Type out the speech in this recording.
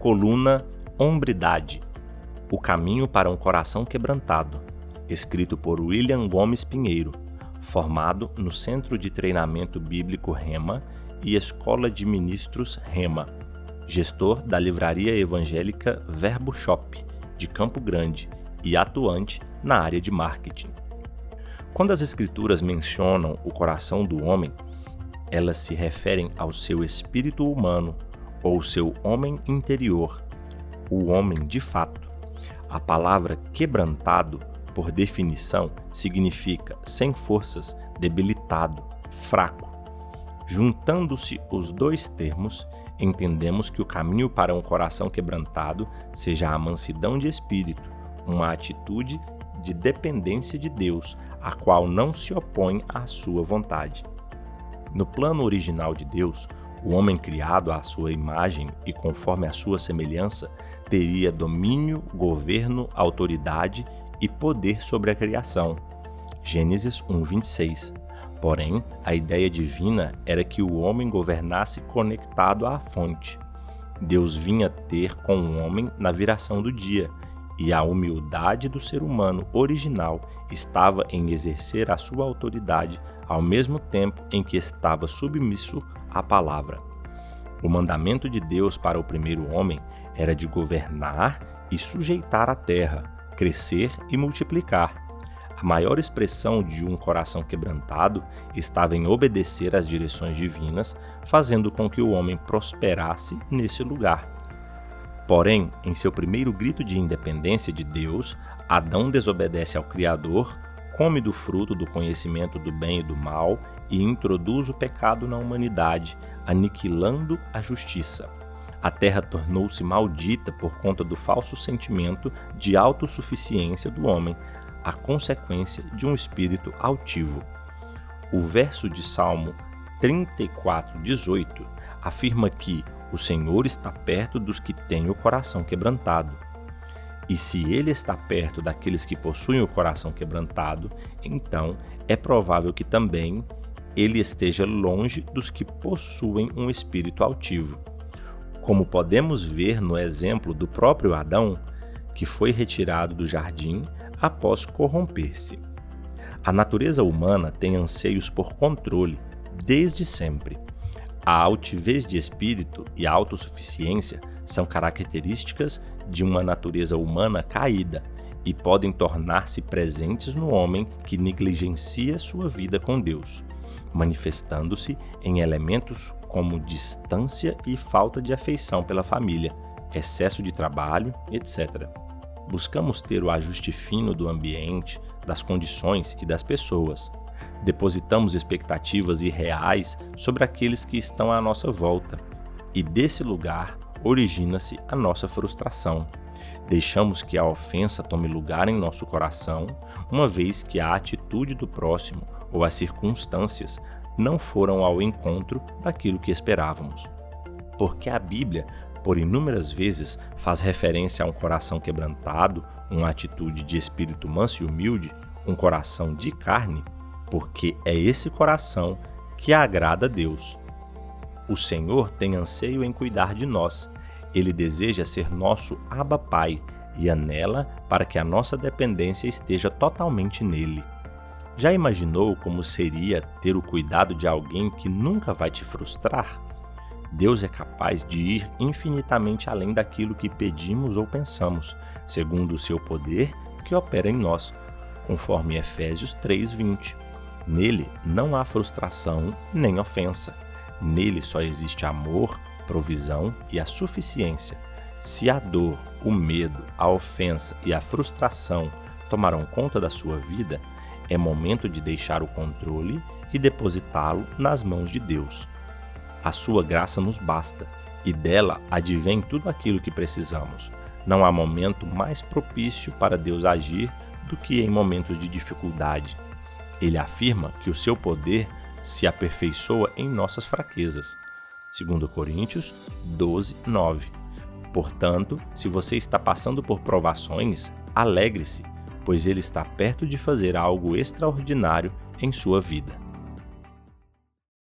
Coluna Hombridade O Caminho para um Coração Quebrantado, escrito por William Gomes Pinheiro, formado no Centro de Treinamento Bíblico Rema e Escola de Ministros Rema, gestor da livraria evangélica Verbo Shop, de Campo Grande, e atuante na área de marketing. Quando as Escrituras mencionam o coração do homem, elas se referem ao seu espírito humano ou seu homem interior, o homem de fato. A palavra quebrantado, por definição, significa sem forças, debilitado, fraco. Juntando-se os dois termos, entendemos que o caminho para um coração quebrantado seja a mansidão de espírito, uma atitude de dependência de Deus, a qual não se opõe à sua vontade. No plano original de Deus, o homem criado à sua imagem e conforme a sua semelhança teria domínio, governo, autoridade e poder sobre a criação. Gênesis 1:26. Porém, a ideia divina era que o homem governasse conectado à fonte. Deus vinha ter com o homem na viração do dia, e a humildade do ser humano original estava em exercer a sua autoridade ao mesmo tempo em que estava submisso à palavra. O mandamento de Deus para o primeiro homem era de governar e sujeitar a terra, crescer e multiplicar. A maior expressão de um coração quebrantado estava em obedecer às direções divinas, fazendo com que o homem prosperasse nesse lugar. Porém, em seu primeiro grito de independência de Deus, Adão desobedece ao Criador, come do fruto do conhecimento do bem e do mal e introduz o pecado na humanidade, aniquilando a justiça. A terra tornou-se maldita por conta do falso sentimento de autossuficiência do homem, a consequência de um espírito altivo. O verso de Salmo 34, 18 afirma que o Senhor está perto dos que têm o coração quebrantado. E se ele está perto daqueles que possuem o coração quebrantado, então é provável que também ele esteja longe dos que possuem um espírito altivo. Como podemos ver no exemplo do próprio Adão, que foi retirado do jardim após corromper-se. A natureza humana tem anseios por controle desde sempre. A altivez de espírito e a autossuficiência são características de uma natureza humana caída e podem tornar-se presentes no homem que negligencia sua vida com Deus, manifestando-se em elementos como distância e falta de afeição pela família, excesso de trabalho, etc. Buscamos ter o ajuste fino do ambiente, das condições e das pessoas. Depositamos expectativas irreais sobre aqueles que estão à nossa volta, e desse lugar origina-se a nossa frustração. Deixamos que a ofensa tome lugar em nosso coração, uma vez que a atitude do próximo ou as circunstâncias não foram ao encontro daquilo que esperávamos. Porque a Bíblia por inúmeras vezes faz referência a um coração quebrantado, uma atitude de espírito manso e humilde, um coração de carne, porque é esse coração que agrada a Deus. O Senhor tem anseio em cuidar de nós. Ele deseja ser nosso Abba Pai e anela para que a nossa dependência esteja totalmente nele. Já imaginou como seria ter o cuidado de alguém que nunca vai te frustrar? Deus é capaz de ir infinitamente além daquilo que pedimos ou pensamos, segundo o seu poder que opera em nós, conforme Efésios 3:20. Nele não há frustração nem ofensa. Nele só existe amor, provisão e a suficiência. Se a dor, o medo, a ofensa e a frustração tomarão conta da sua vida, é momento de deixar o controle e depositá-lo nas mãos de Deus. A sua graça nos basta, e dela advém tudo aquilo que precisamos. Não há momento mais propício para Deus agir do que em momentos de dificuldade. Ele afirma que o seu poder se aperfeiçoa em nossas fraquezas. 2 Coríntios 12, 9. Portanto, se você está passando por provações, alegre-se, pois ele está perto de fazer algo extraordinário em sua vida.